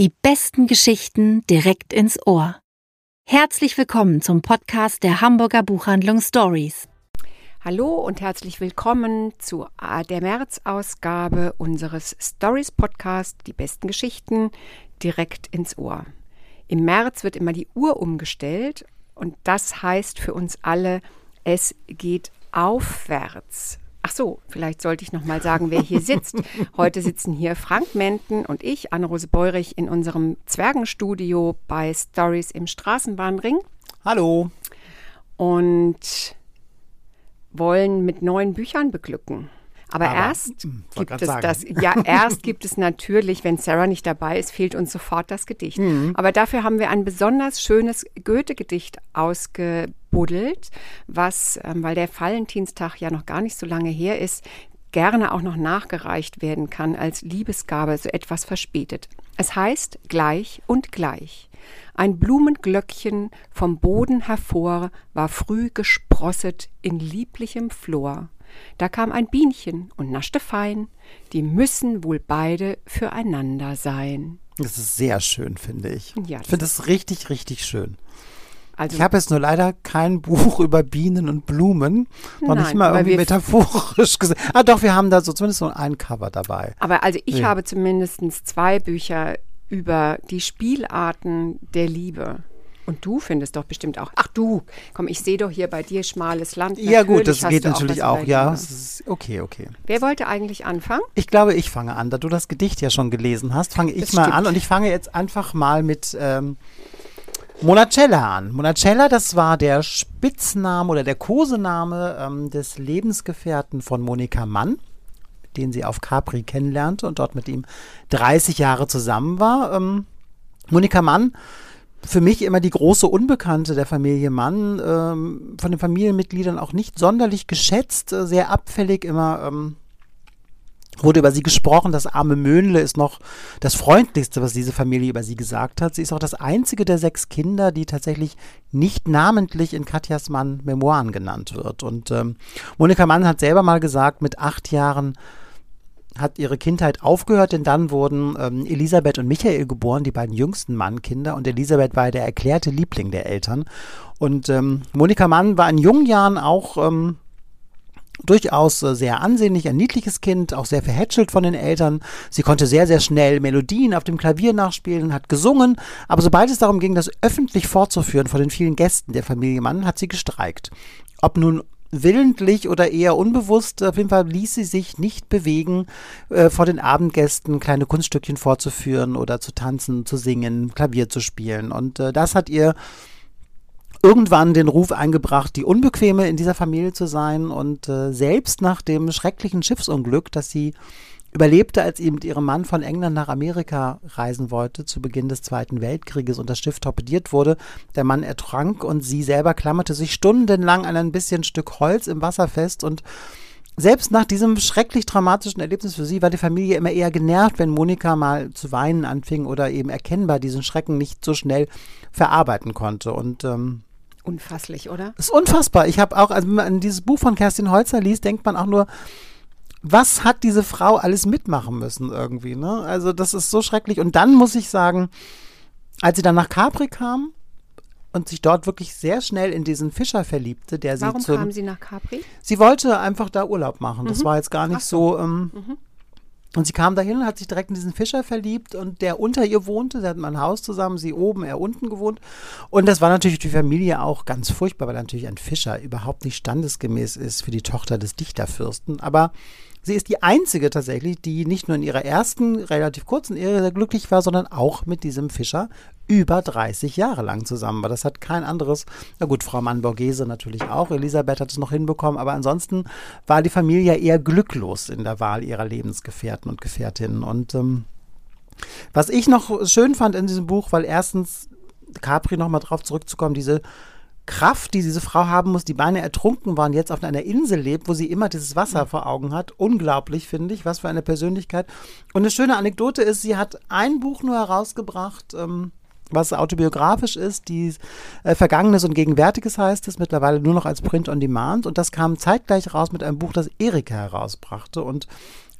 Die besten Geschichten direkt ins Ohr. Herzlich willkommen zum Podcast der Hamburger Buchhandlung Stories. Hallo und herzlich willkommen zu der März-Ausgabe unseres Stories Podcast Die besten Geschichten direkt ins Ohr. Im März wird immer die Uhr umgestellt und das heißt für uns alle, es geht aufwärts. Ach so, vielleicht sollte ich noch mal sagen, wer hier sitzt. Heute sitzen hier Frank Menten und ich, Anne-Rose Beurich, in unserem Zwergenstudio bei Stories im Straßenbahnring. Hallo. Und wollen mit neuen Büchern beglücken. Aber, Aber erst hm, gibt es sagen. das. Ja, erst gibt es natürlich, wenn Sarah nicht dabei ist, fehlt uns sofort das Gedicht. Mhm. Aber dafür haben wir ein besonders schönes Goethe-Gedicht ausgebuddelt, was, ähm, weil der Valentinstag ja noch gar nicht so lange her ist, gerne auch noch nachgereicht werden kann als Liebesgabe, so etwas verspätet. Es heißt gleich und gleich. Ein Blumenglöckchen vom Boden hervor war früh gesprosset in lieblichem Flor. Da kam ein Bienchen und naschte fein, die müssen wohl beide füreinander sein. Das ist sehr schön, finde ich. Ja, ich finde das richtig, richtig schön. Also, ich habe jetzt nur leider kein Buch über Bienen und Blumen. Noch nein, nicht mal irgendwie metaphorisch gesehen. Ah, doch, wir haben da so zumindest so ein Cover dabei. Aber also ich ja. habe zumindest zwei Bücher über die Spielarten der Liebe. Und du findest doch bestimmt auch. Ach du, komm, ich sehe doch hier bei dir schmales Land. Ja gut, das geht natürlich auch. auch ja, okay, okay. Wer wollte eigentlich anfangen? Ich glaube, ich fange an. Da du das Gedicht ja schon gelesen hast, fange ich das mal stimmt. an. Und ich fange jetzt einfach mal mit ähm, Monacella an. Monacella, das war der Spitzname oder der Kosename ähm, des Lebensgefährten von Monika Mann den sie auf Capri kennenlernte und dort mit ihm 30 Jahre zusammen war. Ähm, Monika Mann für mich immer die große Unbekannte der Familie Mann, ähm, von den Familienmitgliedern auch nicht sonderlich geschätzt, äh, sehr abfällig immer. Wurde über sie gesprochen, das arme Möhnle ist noch das Freundlichste, was diese Familie über sie gesagt hat. Sie ist auch das einzige der sechs Kinder, die tatsächlich nicht namentlich in Katjas Mann Memoiren genannt wird. Und ähm, Monika Mann hat selber mal gesagt, mit acht Jahren hat ihre Kindheit aufgehört, denn dann wurden ähm, Elisabeth und Michael geboren, die beiden jüngsten Mannkinder. Und Elisabeth war der erklärte Liebling der Eltern. Und ähm, Monika Mann war in jungen Jahren auch ähm, durchaus äh, sehr ansehnlich, ein niedliches Kind, auch sehr verhätschelt von den Eltern. Sie konnte sehr, sehr schnell Melodien auf dem Klavier nachspielen, hat gesungen, aber sobald es darum ging, das öffentlich fortzuführen vor den vielen Gästen der Familie Mann, hat sie gestreikt. Ob nun willentlich oder eher unbewusst, auf jeden Fall ließ sie sich nicht bewegen, äh, vor den Abendgästen kleine Kunststückchen vorzuführen oder zu tanzen, zu singen, Klavier zu spielen. Und äh, das hat ihr irgendwann den Ruf eingebracht, die Unbequeme in dieser Familie zu sein. Und äh, selbst nach dem schrecklichen Schiffsunglück, das sie überlebte, als sie mit ihrem Mann von England nach Amerika reisen wollte, zu Beginn des Zweiten Weltkrieges und das Schiff torpediert wurde. Der Mann ertrank und sie selber klammerte sich stundenlang an ein bisschen Stück Holz im Wasser fest und selbst nach diesem schrecklich dramatischen Erlebnis für sie war die Familie immer eher genervt, wenn Monika mal zu weinen anfing oder eben erkennbar diesen Schrecken nicht so schnell verarbeiten konnte. Und ähm, unfasslich, oder? Ist unfassbar. Ich habe auch, also wenn man dieses Buch von Kerstin Holzer liest, denkt man auch nur, was hat diese Frau alles mitmachen müssen irgendwie, ne? Also das ist so schrecklich. Und dann muss ich sagen, als sie dann nach Capri kam und sich dort wirklich sehr schnell in diesen Fischer verliebte, der Warum sie Warum kam sie nach Capri? Sie wollte einfach da Urlaub machen. Das mhm. war jetzt gar nicht so. so ähm, mhm. Und sie kam dahin und hat sich direkt in diesen Fischer verliebt und der unter ihr wohnte. Sie hatten ein Haus zusammen, sie oben, er unten gewohnt. Und das war natürlich für die Familie auch ganz furchtbar, weil natürlich ein Fischer überhaupt nicht standesgemäß ist für die Tochter des Dichterfürsten. Aber Sie ist die einzige tatsächlich, die nicht nur in ihrer ersten, relativ kurzen Ehe sehr glücklich war, sondern auch mit diesem Fischer über 30 Jahre lang zusammen war. Das hat kein anderes, na gut, Frau Mann-Borghese natürlich auch, Elisabeth hat es noch hinbekommen, aber ansonsten war die Familie eher glücklos in der Wahl ihrer Lebensgefährten und Gefährtinnen. Und ähm, was ich noch schön fand in diesem Buch, weil erstens Capri nochmal drauf zurückzukommen, diese Kraft, die diese Frau haben muss, die beinahe ertrunken waren, jetzt auf einer Insel lebt, wo sie immer dieses Wasser vor Augen hat. Unglaublich, finde ich. Was für eine Persönlichkeit. Und eine schöne Anekdote ist, sie hat ein Buch nur herausgebracht, ähm, was autobiografisch ist, die äh, Vergangenes und Gegenwärtiges heißt es, mittlerweile nur noch als Print on Demand. Und das kam zeitgleich raus mit einem Buch, das Erika herausbrachte. Und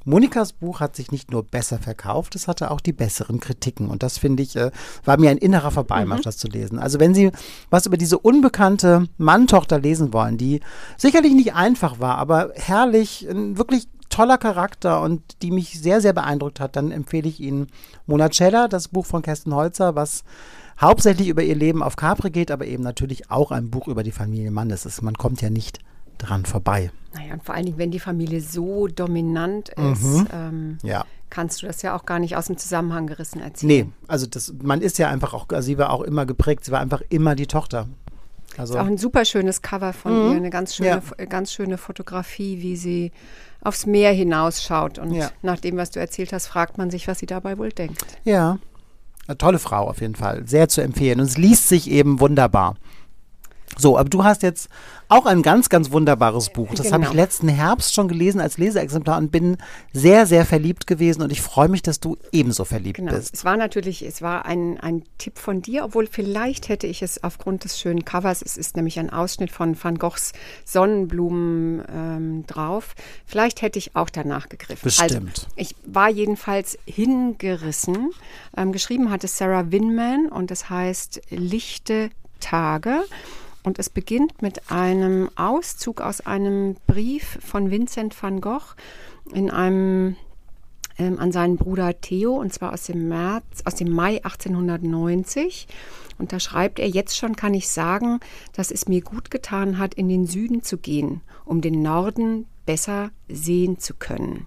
Monikas Buch hat sich nicht nur besser verkauft, es hatte auch die besseren Kritiken. Und das finde ich, äh, war mir ein innerer Vorbeimarsch, mhm. das zu lesen. Also wenn Sie was über diese unbekannte Mann-Tochter lesen wollen, die sicherlich nicht einfach war, aber herrlich, ein wirklich toller Charakter und die mich sehr, sehr beeindruckt hat, dann empfehle ich Ihnen Monacella, das Buch von Kerstin Holzer, was hauptsächlich über ihr Leben auf Capri geht, aber eben natürlich auch ein Buch über die Familie Mann. Das ist, man kommt ja nicht dran vorbei. Naja, und vor allen Dingen, wenn die Familie so dominant ist, mhm. ähm, ja. kannst du das ja auch gar nicht aus dem Zusammenhang gerissen erzählen. Nee, also das, man ist ja einfach auch, also sie war auch immer geprägt, sie war einfach immer die Tochter. Also ist auch ein super schönes Cover von mhm. ihr, eine ganz schöne, ja. ganz schöne Fotografie, wie sie aufs Meer hinausschaut. Und ja. nach dem, was du erzählt hast, fragt man sich, was sie dabei wohl denkt. Ja, eine tolle Frau auf jeden Fall, sehr zu empfehlen. Und es liest sich eben wunderbar. So, aber du hast jetzt auch ein ganz, ganz wunderbares Buch. Das genau. habe ich letzten Herbst schon gelesen als Leseexemplar und bin sehr, sehr verliebt gewesen und ich freue mich, dass du ebenso verliebt genau. bist. Es war natürlich, es war ein, ein Tipp von dir, obwohl vielleicht hätte ich es aufgrund des schönen Covers, es ist nämlich ein Ausschnitt von Van Goghs Sonnenblumen ähm, drauf, vielleicht hätte ich auch danach gegriffen. Bestimmt. Also, ich war jedenfalls hingerissen. Ähm, geschrieben hat es Sarah Winman und es heißt Lichte Tage. Und es beginnt mit einem Auszug aus einem Brief von Vincent van Gogh in einem ähm, an seinen Bruder Theo und zwar aus dem März, aus dem Mai 1890. Und da schreibt er, jetzt schon kann ich sagen, dass es mir gut getan hat, in den Süden zu gehen, um den Norden besser sehen zu können.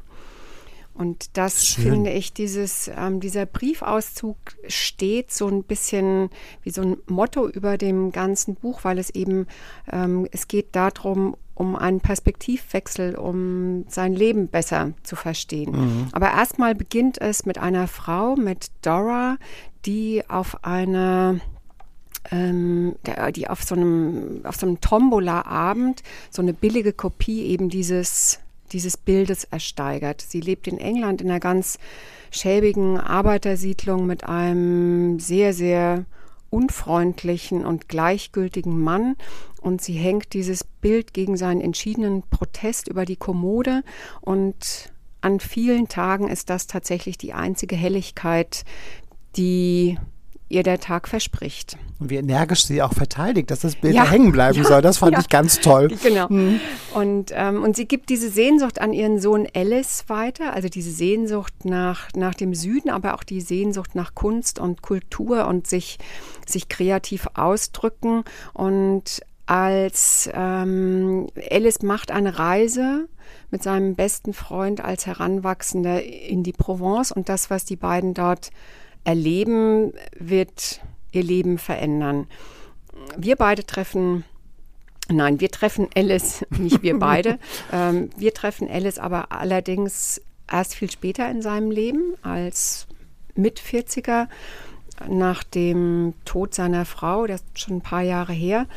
Und das Schön. finde ich, dieses, ähm, dieser Briefauszug steht so ein bisschen wie so ein Motto über dem ganzen Buch, weil es eben, ähm, es geht darum, um einen Perspektivwechsel, um sein Leben besser zu verstehen. Mhm. Aber erstmal beginnt es mit einer Frau, mit Dora, die auf eine ähm, die auf so einem, auf so einem Tombola-Abend so eine billige Kopie eben dieses dieses Bildes ersteigert. Sie lebt in England in einer ganz schäbigen Arbeitersiedlung mit einem sehr, sehr unfreundlichen und gleichgültigen Mann und sie hängt dieses Bild gegen seinen entschiedenen Protest über die Kommode und an vielen Tagen ist das tatsächlich die einzige Helligkeit, die ihr der Tag verspricht. Und wie energisch sie auch verteidigt, dass das Bild ja, hängen bleiben ja, soll. Das fand ja. ich ganz toll. Genau. Mhm. Und, ähm, und sie gibt diese Sehnsucht an ihren Sohn Alice weiter, also diese Sehnsucht nach, nach dem Süden, aber auch die Sehnsucht nach Kunst und Kultur und sich, sich kreativ ausdrücken. Und als ähm, Alice macht eine Reise mit seinem besten Freund als Heranwachsender in die Provence und das, was die beiden dort erleben, wird ihr Leben verändern. Wir beide treffen Nein, wir treffen Alice, nicht wir beide. ähm, wir treffen Alice aber allerdings erst viel später in seinem Leben als mit 40er nach dem Tod seiner Frau, das ist schon ein paar Jahre her,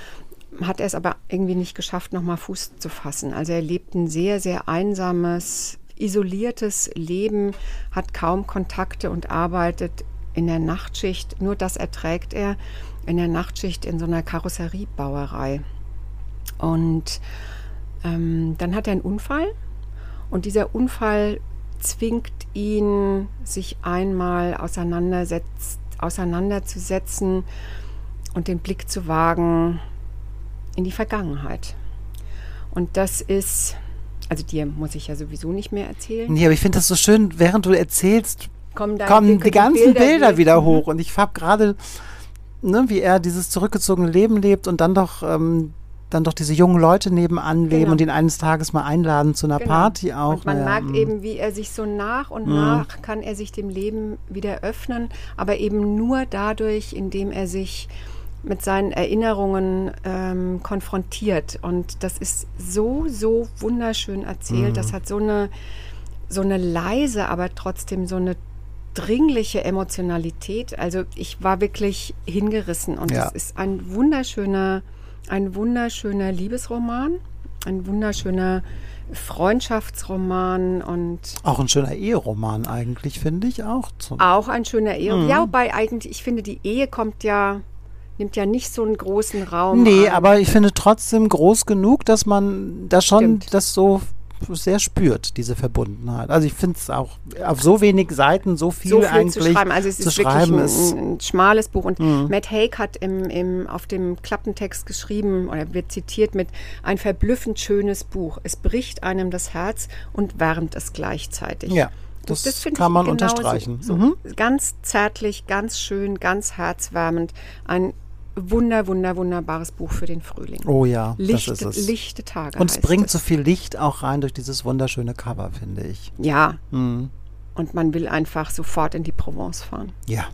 hat er es aber irgendwie nicht geschafft, nochmal Fuß zu fassen. Also er lebt ein sehr, sehr einsames, isoliertes Leben, hat kaum Kontakte und arbeitet in der Nachtschicht, nur das erträgt er in der Nachtschicht in so einer Karosseriebauerei. Und ähm, dann hat er einen Unfall und dieser Unfall zwingt ihn, sich einmal auseinanderzusetzen und den Blick zu wagen in die Vergangenheit. Und das ist, also dir muss ich ja sowieso nicht mehr erzählen. Nee, aber ich finde das so schön, während du erzählst, kommen, kommen die ganzen Bilder, Bilder wieder mhm. hoch. Und ich habe gerade, ne, wie er dieses zurückgezogene Leben lebt und dann doch, ähm, dann doch diese jungen Leute nebenan leben genau. und ihn eines Tages mal einladen zu einer genau. Party auch. Und man ja, merkt eben, wie er sich so nach und mhm. nach kann er sich dem Leben wieder öffnen, aber eben nur dadurch, indem er sich mit seinen Erinnerungen ähm, konfrontiert. Und das ist so, so wunderschön erzählt. Mhm. Das hat so eine, so eine leise, aber trotzdem so eine dringliche Emotionalität. Also ich war wirklich hingerissen und ja. es ist ein wunderschöner, ein wunderschöner Liebesroman, ein wunderschöner Freundschaftsroman und auch ein schöner Eheroman eigentlich finde ich auch. Auch ein schöner Ehe. Mhm. Ja, wobei eigentlich ich finde die Ehe kommt ja nimmt ja nicht so einen großen Raum. Nee, an. aber ich finde trotzdem groß genug, dass man da schon Stimmt. das so sehr spürt, diese Verbundenheit. Also ich finde es auch auf so wenig Seiten so viel, so viel eigentlich zu schreiben. Also es ist wirklich ein, ist- ein schmales Buch. Und Mhm. Matt Haig hat im, im, auf dem Klappentext geschrieben oder wird zitiert mit ein verblüffend schönes Buch. Es bricht einem das Herz und wärmt es gleichzeitig. Ja, das, finde kann man genauso- unterstreichen. So, Mhm. Ganz zärtlich, ganz schön, ganz herzwärmend. Ein wunder, wunder, wunderbares Buch für den Frühling. Oh ja, lichte, das ist es. lichte Tage. Und es bringt es. so viel Licht auch rein durch dieses wunderschöne Cover, finde ich. Ja, Mhm. und man will einfach sofort in die Provence fahren. Ja.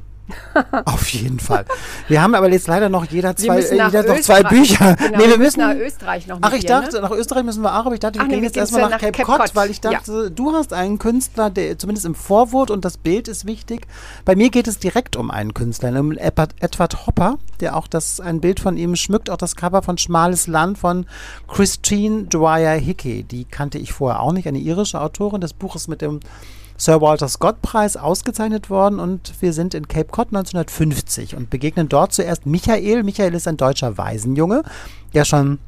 Auf jeden Fall. Wir haben aber jetzt leider noch jeder zwei, äh, jeder noch zwei. Bücher. Genau, nee, wir müssen nach Österreich noch Ach, ich dir, dachte, ne? nach Österreich müssen wir auch, aber ich dachte, wir Ach nee, gehen wir jetzt erstmal nach, nach Cape, Cape Cod, Cod. weil ich dachte, du hast einen Künstler, der zumindest im Vorwort und das Bild ist wichtig. Bei mir geht es direkt um einen Künstler, um Edward, Edward Hopper, der auch das, ein Bild von ihm schmückt, auch das Cover von Schmales Land von Christine Dwyer Hickey. Die kannte ich vorher auch nicht, eine irische Autorin. Das Buch ist mit dem Sir Walter Scott Preis ausgezeichnet worden und wir sind in Cape Cod 1950 und begegnen dort zuerst Michael. Michael ist ein deutscher Waisenjunge, der schon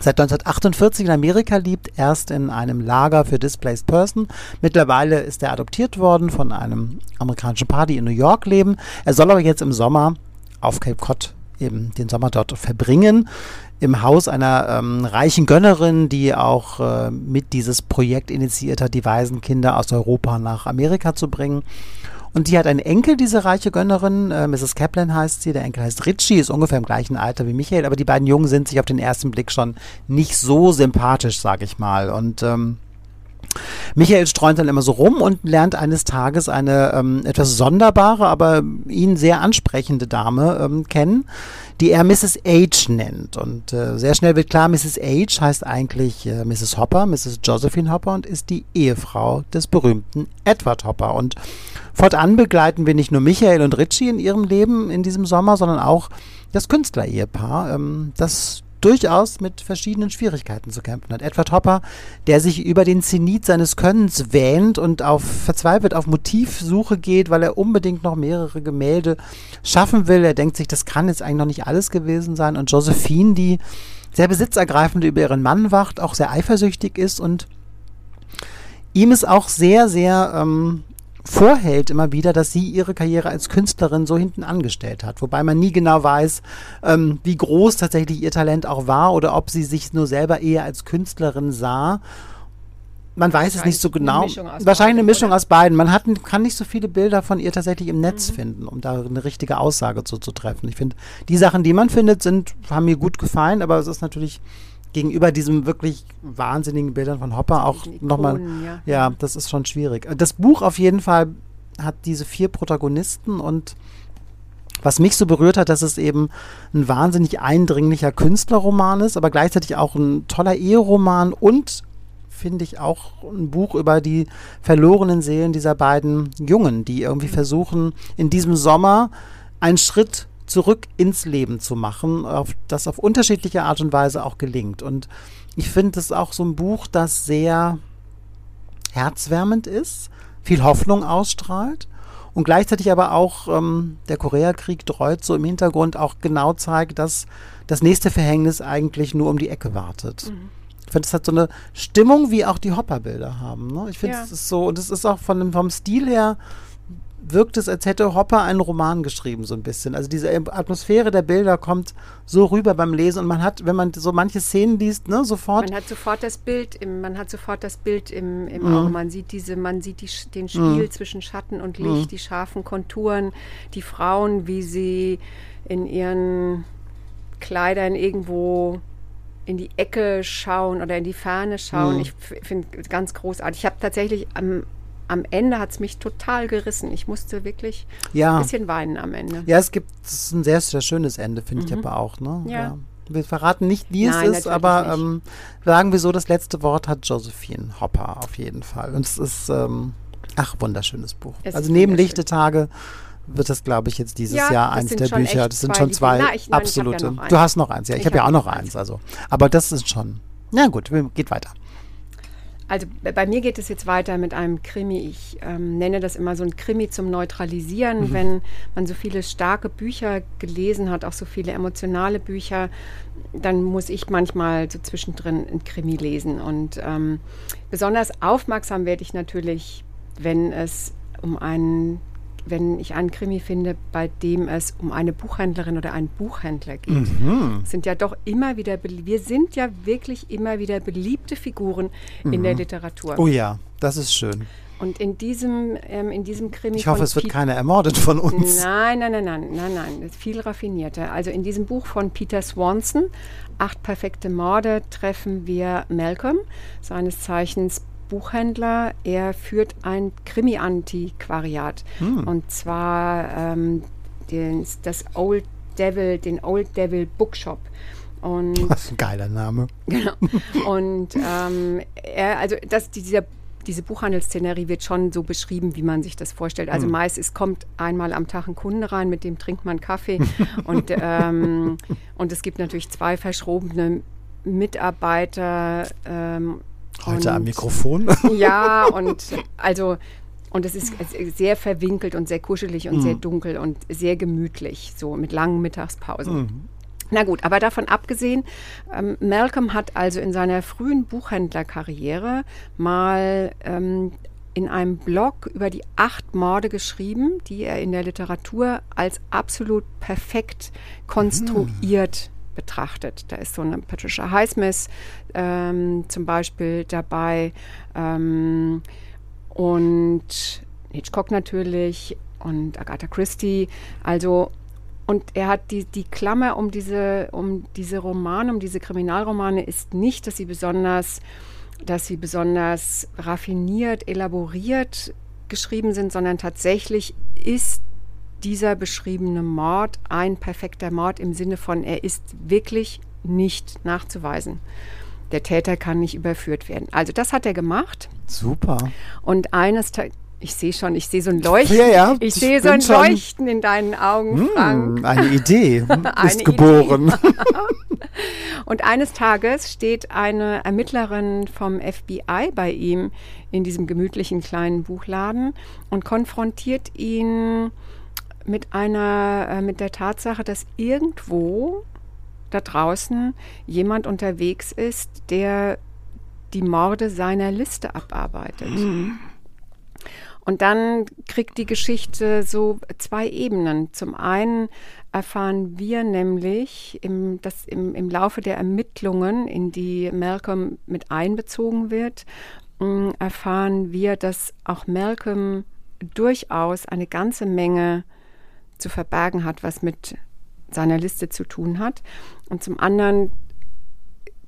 seit 1948 in Amerika lebt, erst in einem Lager für Displaced Person. Mittlerweile ist er adoptiert worden von einem amerikanischen Paar, die in New York leben. Er soll aber jetzt im Sommer auf Cape Cod eben den Sommer dort verbringen, im Haus einer ähm, reichen Gönnerin, die auch äh, mit dieses Projekt initiiert hat, die Waisenkinder aus Europa nach Amerika zu bringen. Und die hat einen Enkel, diese reiche Gönnerin, äh, Mrs. Kaplan heißt sie, der Enkel heißt Richie, ist ungefähr im gleichen Alter wie Michael, aber die beiden Jungen sind sich auf den ersten Blick schon nicht so sympathisch, sag ich mal. Und ähm, Michael streunt dann immer so rum und lernt eines Tages eine ähm, etwas sonderbare, aber ihn sehr ansprechende Dame ähm, kennen, die er Mrs. H nennt. Und äh, sehr schnell wird klar, Mrs. H heißt eigentlich äh, Mrs. Hopper, Mrs. Josephine Hopper und ist die Ehefrau des berühmten Edward Hopper. Und fortan begleiten wir nicht nur Michael und Richie in ihrem Leben in diesem Sommer, sondern auch das Künstlerehepaar, ähm, das durchaus mit verschiedenen Schwierigkeiten zu kämpfen hat. Edward Hopper, der sich über den Zenit seines Könnens wähnt und auf verzweifelt auf Motivsuche geht, weil er unbedingt noch mehrere Gemälde schaffen will. Er denkt sich, das kann jetzt eigentlich noch nicht alles gewesen sein. Und Josephine, die sehr besitzergreifend über ihren Mann wacht, auch sehr eifersüchtig ist und ihm ist auch sehr, sehr ähm, vorhält immer wieder, dass sie ihre Karriere als Künstlerin so hinten angestellt hat. Wobei man nie genau weiß, ähm, wie groß tatsächlich ihr Talent auch war oder ob sie sich nur selber eher als Künstlerin sah. Man weiß es nicht so genau. eine Wahrscheinlich eine beidem, Mischung oder? aus beiden. Man hat, kann nicht so viele Bilder von ihr tatsächlich im Netz Mhm. finden, um da eine richtige Aussage zu, zu treffen. Ich finde, die Sachen, die man findet, sind, haben mir gut gefallen, aber es ist natürlich gegenüber diesen wirklich wahnsinnigen Bildern von Hopper auch nochmal ja. ja, das ist schon schwierig. Das Buch auf jeden Fall hat diese vier Protagonisten und was mich so berührt hat, dass es eben ein wahnsinnig eindringlicher Künstlerroman ist, aber gleichzeitig auch ein toller Eheroman und finde ich auch ein Buch über die verlorenen Seelen dieser beiden Jungen, die irgendwie versuchen, in diesem Sommer einen Schritt zurück ins Leben zu machen, auf, das auf unterschiedliche Art und Weise auch gelingt. Und ich finde es auch so ein Buch, das sehr herzwärmend ist, viel Hoffnung ausstrahlt und gleichzeitig aber auch ähm, der Koreakrieg dreut so im Hintergrund auch genau zeigt, dass das nächste Verhängnis eigentlich nur um die Ecke wartet. Ich finde, es hat so eine Stimmung, wie auch die Hopper-Bilder haben. Ne? Ich finde, Ja. es ist so, und es ist auch von dem, vom Stil her, wirkt es, als hätte Hopper einen Roman geschrieben, so ein bisschen. Also diese Atmosphäre der Bilder kommt so rüber beim Lesen und man hat, wenn man so manche Szenen liest, ne, sofort Man hat sofort das Bild im, man hat sofort das Bild im, im Mhm. Auge. Man sieht diese, man sieht die, den Spiel zwischen Schatten und Mhm. Licht, die scharfen Konturen, die Frauen, wie sie in ihren Kleidern irgendwo in die Ecke schauen oder in die Ferne schauen. Mhm. Ich finde ganz großartig. Ich habe tatsächlich am, am Ende hat es mich total gerissen. Ich musste wirklich Ja. ein bisschen weinen am Ende. Ja, es gibt es ein sehr, sehr schönes Ende, finde ich aber auch. Ne? Mhm. Ja. Wir verraten nicht, wie Nein, es ist, aber ähm, sagen wir so, das letzte Wort hat Josephine Hopper auf jeden Fall. Und es ist, ähm, ach, wunderschönes Buch. Es also neben. Lichte Tage wird das, glaube ich, jetzt dieses Ja, Jahr eins der Bücher. Das sind schon zwei Na, ich- nein, ja absolute. du hast noch eins, ja. Ich, Ich habe ja hab auch noch eins. eins. Also. Aber das ist schon. Na gut, geht weiter. Also bei mir geht es jetzt weiter mit einem Krimi. Ich ähm, nenne das immer so ein Krimi zum Neutralisieren. Mhm. Wenn man so viele starke Bücher gelesen hat, auch so viele emotionale Bücher, dann muss ich manchmal so zwischendrin ein Krimi lesen. Und ähm, besonders aufmerksam werde ich natürlich, wenn es um einen wenn ich einen Krimi finde, bei dem es um eine Buchhändlerin oder einen Buchhändler geht. Mhm. Sind ja doch immer wieder, wir sind ja wirklich immer wieder beliebte Figuren mhm. in der Literatur. Oh ja, das ist schön. Und in diesem, ähm, in diesem Krimi. Ich hoffe, es wird keiner ermordet von uns. Nein, nein, nein, nein, nein, nein. Das ist viel raffinierter. Also in diesem Buch von Peter Swanson, Acht perfekte Morde, treffen wir Malcolm, seines Zeichens Buchhändler. Er führt ein Krimi-Antiquariat. Hm. Und zwar ähm, den, das Old Devil, den Old Devil Bookshop. Und, Was ein geiler Name. Genau. Und ähm, er, also das, dieser diese Buchhandelsszenerie wird schon so beschrieben, wie man sich das vorstellt. Also hm. meist, es kommt einmal am Tag ein Kunde rein, mit dem trinkt man Kaffee. und, ähm, und es gibt natürlich zwei verschrobene Mitarbeiter ähm, Heute und, am Mikrofon? Ja, und also und es ist sehr verwinkelt und sehr kuschelig und mhm. sehr dunkel und sehr gemütlich, so mit langen Mittagspausen. Mhm. Na gut, aber davon abgesehen, ähm, Malcolm hat also in seiner frühen Buchhändlerkarriere mal ähm, in einem Blog über die acht Morde geschrieben, die er in der Literatur als absolut perfekt konstruiert betrachtet. Da ist so eine Patricia Highsmith ähm, zum Beispiel dabei ähm, und Hitchcock natürlich und Agatha Christie. Also und er hat die, die Klammer um diese, um diese Romane, um diese Kriminalromane ist nicht, dass sie besonders, dass sie besonders raffiniert, elaboriert geschrieben sind, sondern tatsächlich ist dieser beschriebene Mord ein perfekter Mord im Sinne von, er ist wirklich nicht nachzuweisen. Der Täter kann nicht überführt werden. Also das hat er gemacht. Super. Und eines Tages, ich sehe schon, ich sehe so ein Leuchten. Ja, ja, ich, ich sehe so ein Leuchten in deinen Augen, hm, Frank. Eine Idee ist geboren. Idee. Und eines Tages steht eine Ermittlerin vom FBI bei ihm in diesem gemütlichen kleinen Buchladen und konfrontiert ihn mit einer, äh, mit der Tatsache, dass irgendwo da draußen jemand unterwegs ist, der die Morde seiner Liste abarbeitet. Mhm. Und dann kriegt die Geschichte so zwei Ebenen. Zum einen erfahren wir nämlich im, dass im, im Laufe der Ermittlungen, in die Malcolm mit einbezogen wird, mm, erfahren wir, dass auch Malcolm durchaus eine ganze Menge zu verbergen hat, was mit seiner Liste zu tun hat. Und zum anderen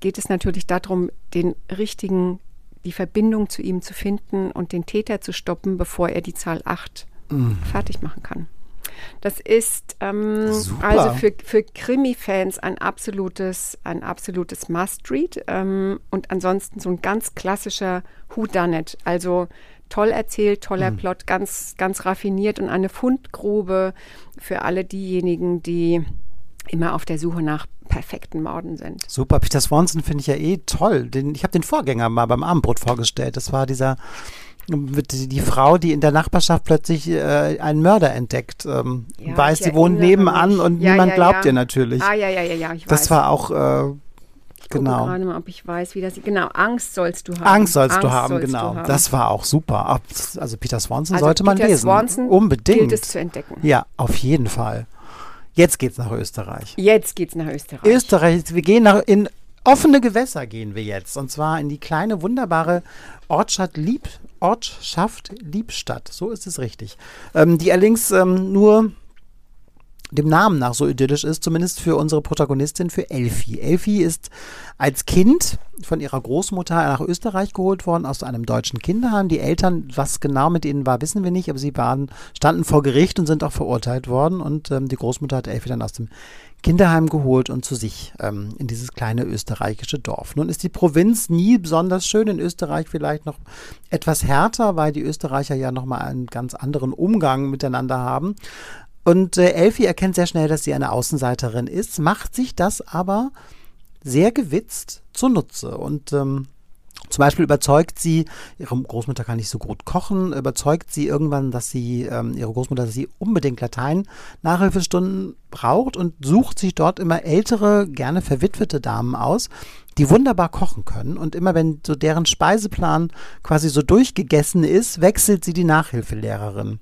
geht es natürlich darum, den richtigen, die Verbindung zu ihm zu finden und den Täter zu stoppen, bevor er die Zahl 8 mhm. fertig machen kann. Das ist ähm, also für, für Krimi-Fans ein absolutes, ein absolutes Must-Read ähm, und ansonsten so ein ganz klassischer Whodunit. Also toll erzählt, toller mhm. Plot, ganz, ganz raffiniert und eine Fundgrube für alle diejenigen, die immer auf der Suche nach perfekten Morden sind. Super, Peter Swanson finde ich ja eh toll. Den, ich habe den Vorgänger mal beim Abendbrot vorgestellt. Das war dieser die Frau, die in der Nachbarschaft plötzlich äh, einen Mörder entdeckt, ähm, ja, weiß, sie wohnt nebenan mich. und ja, niemand ja, glaubt ihr natürlich. Ah, ja, ja, ja, ja, ich das weiß. war auch äh, ich genau. gerade mal, ob ich weiß, wie das. Genau, Angst sollst du haben. Angst sollst Angst du haben, sollst genau. Du haben. Das war auch super. Also Peter Swanson also sollte man Peter lesen. Swanson Unbedingt. Gilt es zu entdecken. Ja, auf jeden Fall. Jetzt geht's nach Österreich. Jetzt geht's nach Österreich. Österreich. Wir gehen nach in offene Gewässer gehen wir jetzt und zwar in die kleine wunderbare Ortschaft Lieb Ortschaft Liebstadt. So ist es richtig. Ähm, die allerdings ähm, nur dem Namen nach so idyllisch ist, zumindest für unsere Protagonistin, für Elfi. Elfi ist als Kind von ihrer Großmutter nach Österreich geholt worden, aus einem deutschen Kinderheim. Die Eltern, was genau mit ihnen war, wissen wir nicht, aber sie waren, standen vor Gericht und sind auch verurteilt worden. Und ähm, die Großmutter hat Elfi dann aus dem Kinderheim geholt und zu sich ähm, in dieses kleine österreichische Dorf. Nun ist die Provinz nie besonders schön, in Österreich vielleicht noch etwas härter, weil die Österreicher ja nochmal einen ganz anderen Umgang miteinander haben. Und äh, Elfie erkennt sehr schnell, dass sie eine Außenseiterin ist, macht sich das aber sehr gewitzt zunutze. Und ähm, Zum Beispiel überzeugt sie, ihre Großmutter kann nicht so gut kochen, überzeugt sie irgendwann, dass sie, ähm, ihre Großmutter, dass sie unbedingt Latein-Nachhilfestunden braucht und sucht sich dort immer ältere, gerne verwitwete Damen aus, die wunderbar kochen können. Und immer wenn so deren Speiseplan quasi so durchgegessen ist, wechselt sie die Nachhilfelehrerin.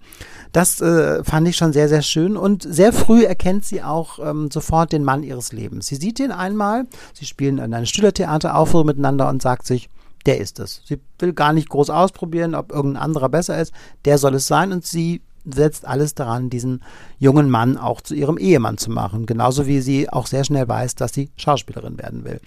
Das äh, fand ich schon sehr, sehr schön. Und sehr früh erkennt sie auch ähm, sofort den Mann ihres Lebens. Sie sieht ihn einmal, sie spielen in einem Stühlertheateraufführung miteinander und sagt sich, der ist es. Sie will gar nicht groß ausprobieren, ob irgendein anderer besser ist. Der soll es sein und sie setzt alles daran, diesen jungen Mann auch zu ihrem Ehemann zu machen. Genauso wie sie auch sehr schnell weiß, dass sie Schauspielerin werden will.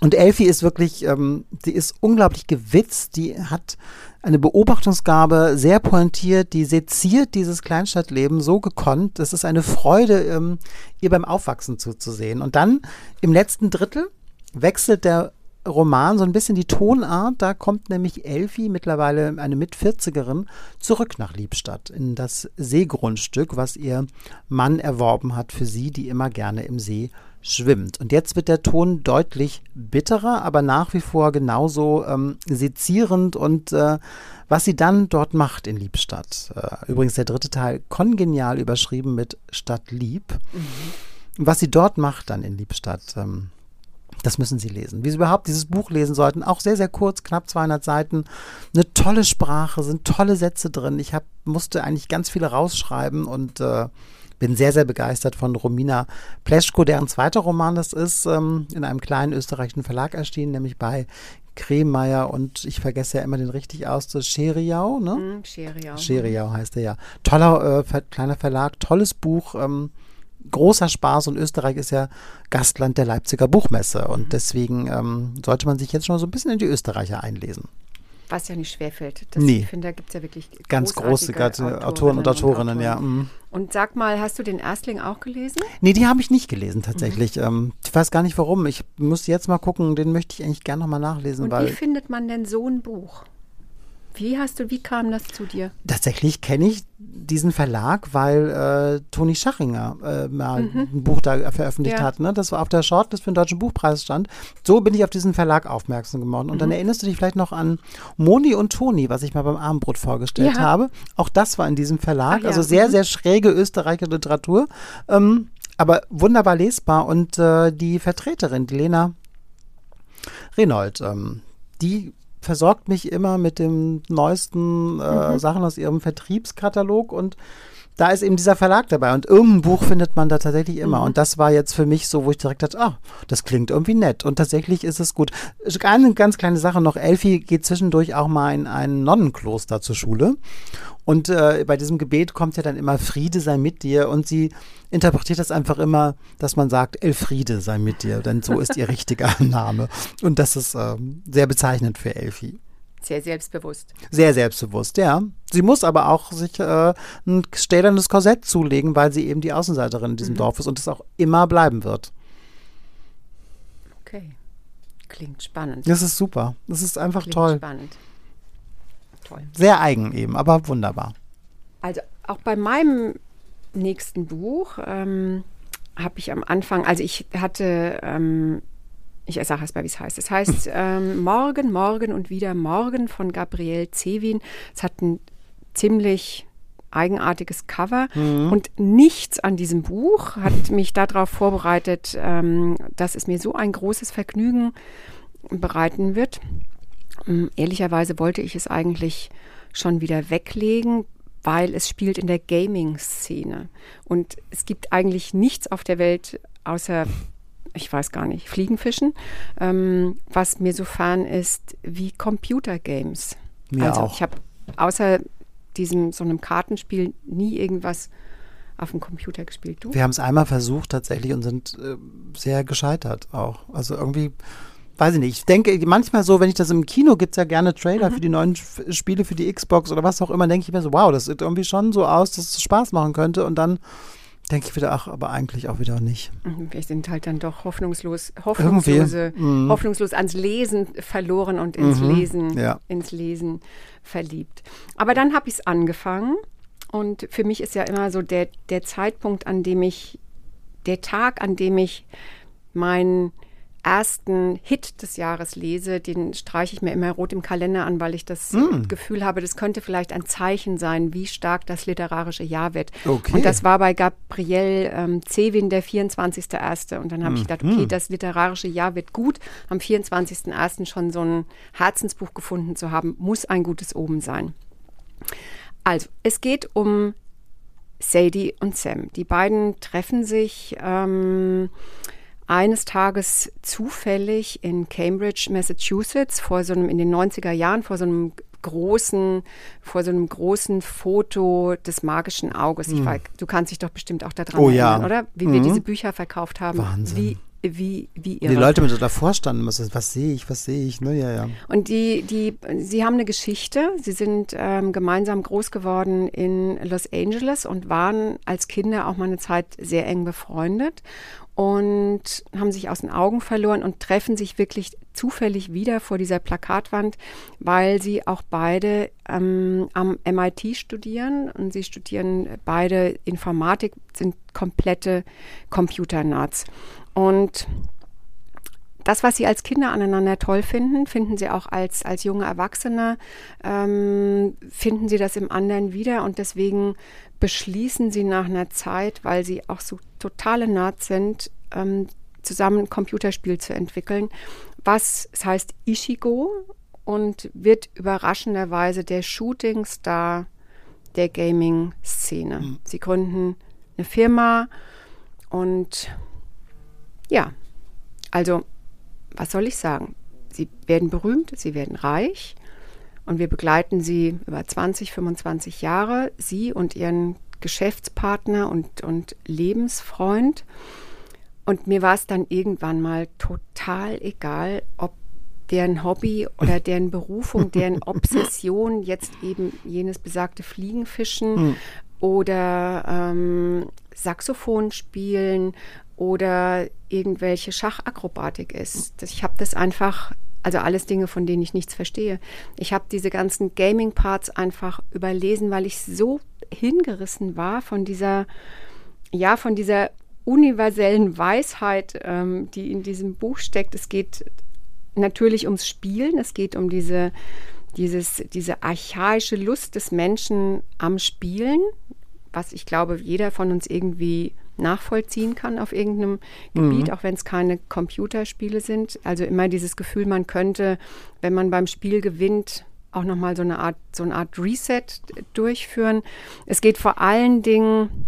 Und Elfie ist wirklich, ähm, sie ist unglaublich gewitzt, die hat eine Beobachtungsgabe, sehr pointiert, die seziert dieses Kleinstadtleben so gekonnt. Es ist eine Freude, ähm, ihr beim Aufwachsen zuzusehen. Und dann im letzten Drittel wechselt der Roman so ein bisschen die Tonart. Da kommt nämlich Elfie, mittlerweile eine Mit-40erin, zurück nach Liebstadt in das Seegrundstück, was ihr Mann erworben hat für sie, die immer gerne im See schwimmt. Und jetzt wird der Ton deutlich bitterer, aber nach wie vor genauso ähm, sezierend und äh, was sie dann dort macht in Liebstadt. Äh, übrigens der dritte Teil kongenial überschrieben mit Stadt Lieb. Mhm. Was sie dort macht dann in Liebstadt. Ähm, das müssen Sie lesen. Wie Sie überhaupt dieses Buch lesen sollten. Auch sehr, sehr kurz, knapp 200 Seiten. Eine tolle Sprache, sind tolle Sätze drin. Ich hab, musste eigentlich ganz viele rausschreiben und äh, bin sehr, sehr begeistert von Romina Pleschko, deren zweiter Roman das ist, ähm, in einem kleinen österreichischen Verlag erschienen, nämlich bei Kremeyer und ich vergesse ja immer den richtig aus, das Scheriau, ne? Mm, Scheriau. Scheriau heißt er ja. Toller äh, kleiner Verlag, tolles Buch. Ähm, großer Spaß und Österreich ist ja Gastland der Leipziger Buchmesse und mhm. deswegen ähm, sollte man sich jetzt schon mal so ein bisschen in die Österreicher einlesen. Was ja nicht schwerfällt. Das, nee. Ich finde, da gibt es ja wirklich ganz große Autorinnen, Autoren und Autorinnen, und ja. Mhm. Und sag mal, hast du den Erstling auch gelesen? Nee, die habe ich nicht gelesen tatsächlich. Mhm. Ähm, ich weiß gar nicht warum. Ich muss jetzt mal gucken, den möchte ich eigentlich gerne nochmal nachlesen. Und wie findet man denn so ein Buch? Wie hast du, wie kam das zu dir? Tatsächlich kenne ich diesen Verlag, weil äh, Toni Schachinger äh, mal mhm. ein Buch da veröffentlicht ja. hat. Ne? Das war auf der Shortlist für den Deutschen Buchpreis stand. So bin ich auf diesen Verlag aufmerksam geworden. Und mhm. dann erinnerst du dich vielleicht noch an Moni und Toni, was ich mal beim Abendbrot vorgestellt ja. habe. Auch das war in diesem Verlag. Ja. Also sehr, mhm. sehr schräge österreichische Literatur. Ähm, aber wunderbar lesbar. Und äh, die Vertreterin, die Lena Renold, ähm, die versorgt mich immer mit den neuesten äh, mhm. Sachen aus ihrem Vertriebskatalog und da ist eben dieser Verlag dabei und irgendein Buch findet man da tatsächlich immer. Mhm. Und das war jetzt für mich so, wo ich direkt dachte, ah, das klingt irgendwie nett. Und tatsächlich ist es gut. Eine ganz kleine Sache noch, Elfi geht zwischendurch auch mal in ein Nonnenkloster zur Schule. Und äh, bei diesem Gebet kommt ja dann immer Friede sei mit dir. Und sie interpretiert das einfach immer, dass man sagt, Elfriede sei mit dir. Denn so ist ihr richtiger Name. Und das ist äh, sehr bezeichnend für Elfi. Sehr selbstbewusst. Sehr selbstbewusst, ja. Sie muss aber auch sich äh, ein stählernes Korsett zulegen, weil sie eben die Außenseiterin in diesem mhm. Dorf ist und es auch immer bleiben wird. Okay. Klingt spannend. Das ist super. Das ist einfach Klingt toll. Spannend. Toll. Sehr eigen eben, aber wunderbar. Also auch bei meinem nächsten Buch ähm, habe ich am Anfang, also ich hatte ähm, ich sage erst mal, wie es heißt. Es heißt ähm, Morgen, Morgen und wieder Morgen von Gabrielle Zewin. Es hat ein ziemlich eigenartiges Cover mhm. und nichts an diesem Buch hat mich darauf vorbereitet, ähm, dass es mir so ein großes Vergnügen bereiten wird. Ähm, ehrlicherweise wollte ich es eigentlich schon wieder weglegen, weil es spielt in der Gaming-Szene. Und es gibt eigentlich nichts auf der Welt außer ich weiß gar nicht, Fliegenfischen, ähm, was mir so fern ist wie Computergames. Mir also auch. ich habe außer diesem so einem Kartenspiel nie irgendwas auf dem Computer gespielt. Du? Wir haben es einmal versucht tatsächlich und sind äh, sehr gescheitert auch. Also irgendwie weiß ich nicht. Ich denke manchmal so, wenn ich das im Kino gibt es ja gerne Trailer mhm. für die neuen Spiele für die Xbox oder was auch immer, denke ich mir so, wow, das sieht irgendwie schon so aus, dass es Spaß machen könnte und dann denke ich wieder, ach, aber eigentlich auch wieder nicht. Mhm, wir sind halt dann doch hoffnungslos, hoffnungslose, mhm. hoffnungslos ans Lesen verloren und ins mhm. Lesen, ja. ins Lesen verliebt. Aber dann habe ich es angefangen und für mich ist ja immer so der, der Zeitpunkt, an dem ich, der Tag, an dem ich mein ersten Hit des Jahres lese, den streiche ich mir immer rot im Kalender an, weil ich das mm. Gefühl habe, das könnte vielleicht ein Zeichen sein, wie stark das literarische Jahr wird. Okay. Und das war bei Gabriel ähm, Zewin der 24.1. Und dann habe mm. ich gedacht, okay, mm. das literarische Jahr wird gut. Am 24.1. schon so ein Herzensbuch gefunden zu haben, muss ein gutes Oben sein. Also, es geht um Sadie und Sam. Die beiden treffen sich ähm, eines Tages zufällig in Cambridge, Massachusetts, vor so einem, in den 90er Jahren, vor so einem großen, vor so einem großen Foto des magischen Auges. Ich hm. weiß, du kannst dich doch bestimmt auch daran oh, erinnern, ja. oder? Wie mhm. wir diese Bücher verkauft haben. Wahnsinn. Wie wie, wie ihre. Die Leute mit so davor standen, was, was sehe ich, was sehe ich, ne, ja, ja. Und die, die, sie haben eine Geschichte. Sie sind ähm, gemeinsam groß geworden in Los Angeles und waren als Kinder auch mal eine Zeit sehr eng befreundet und haben sich aus den Augen verloren und treffen sich wirklich zufällig wieder vor dieser Plakatwand, weil sie auch beide ähm, am MIT studieren und sie studieren beide Informatik, sind komplette Computernerds. Und das, was sie als Kinder aneinander toll finden, finden sie auch als, als junge Erwachsene, ähm, finden sie das im anderen wieder und deswegen beschließen sie nach einer Zeit, weil sie auch so totale Nerds sind, ähm, zusammen ein Computerspiel zu entwickeln, was es heißt Ishigo und wird überraschenderweise der Shootingstar der Gaming-Szene. Mhm. Sie gründen eine Firma und ja, also was soll ich sagen? Sie werden berühmt, sie werden reich und wir begleiten sie über 20, 25 Jahre, sie und ihren Geschäftspartner und, und Lebensfreund. Und mir war es dann irgendwann mal total egal, ob deren Hobby oder deren Berufung, deren Obsession jetzt eben jenes besagte Fliegenfischen mhm. oder ähm, Saxophon spielen oder irgendwelche Schachakrobatik ist. Ich habe das einfach, also alles Dinge, von denen ich nichts verstehe. Ich habe diese ganzen Gaming-Parts einfach überlesen, weil ich so hingerissen war von dieser, ja, von dieser universellen Weisheit, ähm, die in diesem Buch steckt. Es geht natürlich ums Spielen, es geht um diese, dieses, diese archaische Lust des Menschen am Spielen, was ich glaube, jeder von uns irgendwie nachvollziehen kann auf irgendeinem Gebiet, mhm. auch wenn es keine Computerspiele sind. Also immer dieses Gefühl, man könnte, wenn man beim Spiel gewinnt, auch nochmal so eine Art, so eine Art Reset durchführen. Es geht vor allen Dingen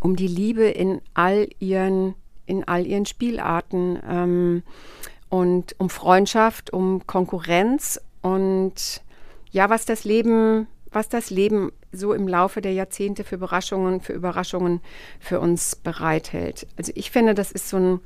um die Liebe in all ihren, in all ihren Spielarten ähm, und um Freundschaft, um Konkurrenz und ja, was das Leben was das Leben so im Laufe der Jahrzehnte für Überraschungen, für Überraschungen für uns bereithält. Also ich finde, das ist so ein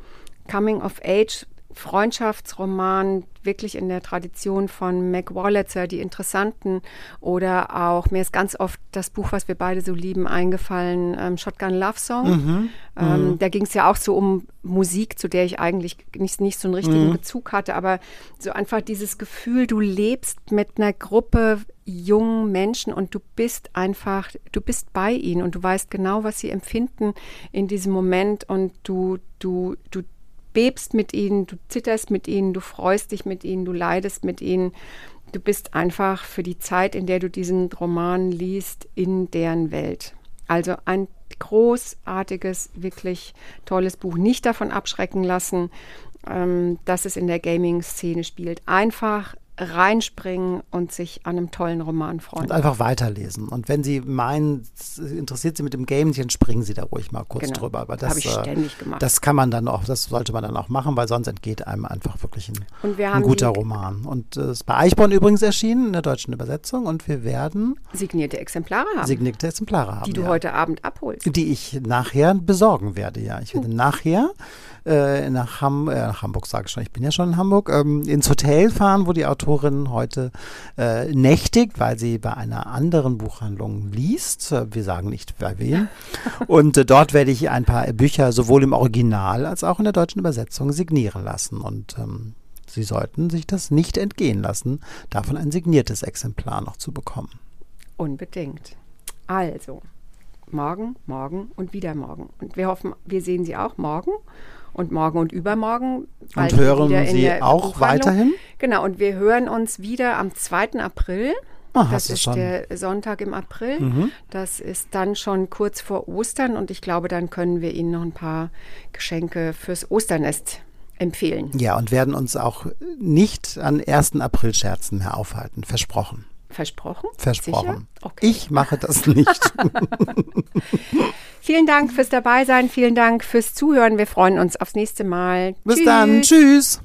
Coming of Age Freundschaftsroman wirklich in der Tradition von Mac Wallitzer, die Interessanten oder auch, mir ist ganz oft das Buch, was wir beide so lieben, eingefallen, ähm, Shotgun Love Song. Mhm. Ähm, mhm. Da ging es ja auch so um Musik, zu der ich eigentlich nicht, nicht so einen richtigen mhm. Bezug hatte, aber so einfach dieses Gefühl, du lebst mit einer Gruppe jungen Menschen und du bist einfach, du bist bei ihnen und du weißt genau, was sie empfinden in diesem Moment und du, du, du bebst mit ihnen, du zitterst mit ihnen, du freust dich mit ihnen, du leidest mit ihnen. Du bist einfach für die Zeit, in der du diesen Roman liest, in deren Welt. Also ein großartiges, wirklich tolles Buch. Nicht davon abschrecken lassen, ähm, dass es in der Gaming-Szene spielt. Einfach reinspringen und sich an einem tollen Roman freuen. Und einfach weiterlesen. Und wenn Sie meinen, interessiert Sie mit dem Game, dann springen Sie da ruhig mal kurz genau. drüber. Aber das, habe ich äh, ständig gemacht. Das kann man dann auch, das sollte man dann auch machen, weil sonst entgeht einem einfach wirklich ein, ein guter Roman. Und es äh, ist bei Eichborn übrigens erschienen in der deutschen Übersetzung und wir werden signierte Exemplare haben. Signierte Exemplare haben. Die du ja. heute Abend abholst. Die ich nachher besorgen werde, ja. Ich werde hm. nachher äh, nach, Ham äh, nach Hamburg, sage ich schon, ich bin ja schon in Hamburg, ähm, ins Hotel fahren, wo die Autorin heute äh, nächtigt, weil sie bei einer anderen Buchhandlung liest. Äh, wir sagen nicht bei wem. Und äh, dort werde ich ein paar Bücher sowohl im Original als auch in der deutschen Übersetzung signieren lassen. Und ähm, Sie sollten sich das nicht entgehen lassen, davon ein signiertes Exemplar noch zu bekommen. Unbedingt. Also, morgen, morgen und wieder morgen. Und wir hoffen, wir sehen Sie auch morgen und morgen und übermorgen. Und hören Sie auch weiterhin? Genau, und wir hören uns wieder am 2. April. Ah, das ist schon. der Sonntag im April. Mhm. Das ist dann schon kurz vor Ostern und ich glaube, dann können wir Ihnen noch ein paar Geschenke fürs Osternest empfehlen. Ja, und werden uns auch nicht an 1. April-Scherzen mehr aufhalten. Versprochen. Versprochen? Versprochen. Okay. Ich mache das nicht. Vielen Dank fürs Dabeisein, vielen Dank fürs Zuhören. Wir freuen uns aufs nächste Mal. Bis dann. Tschüss.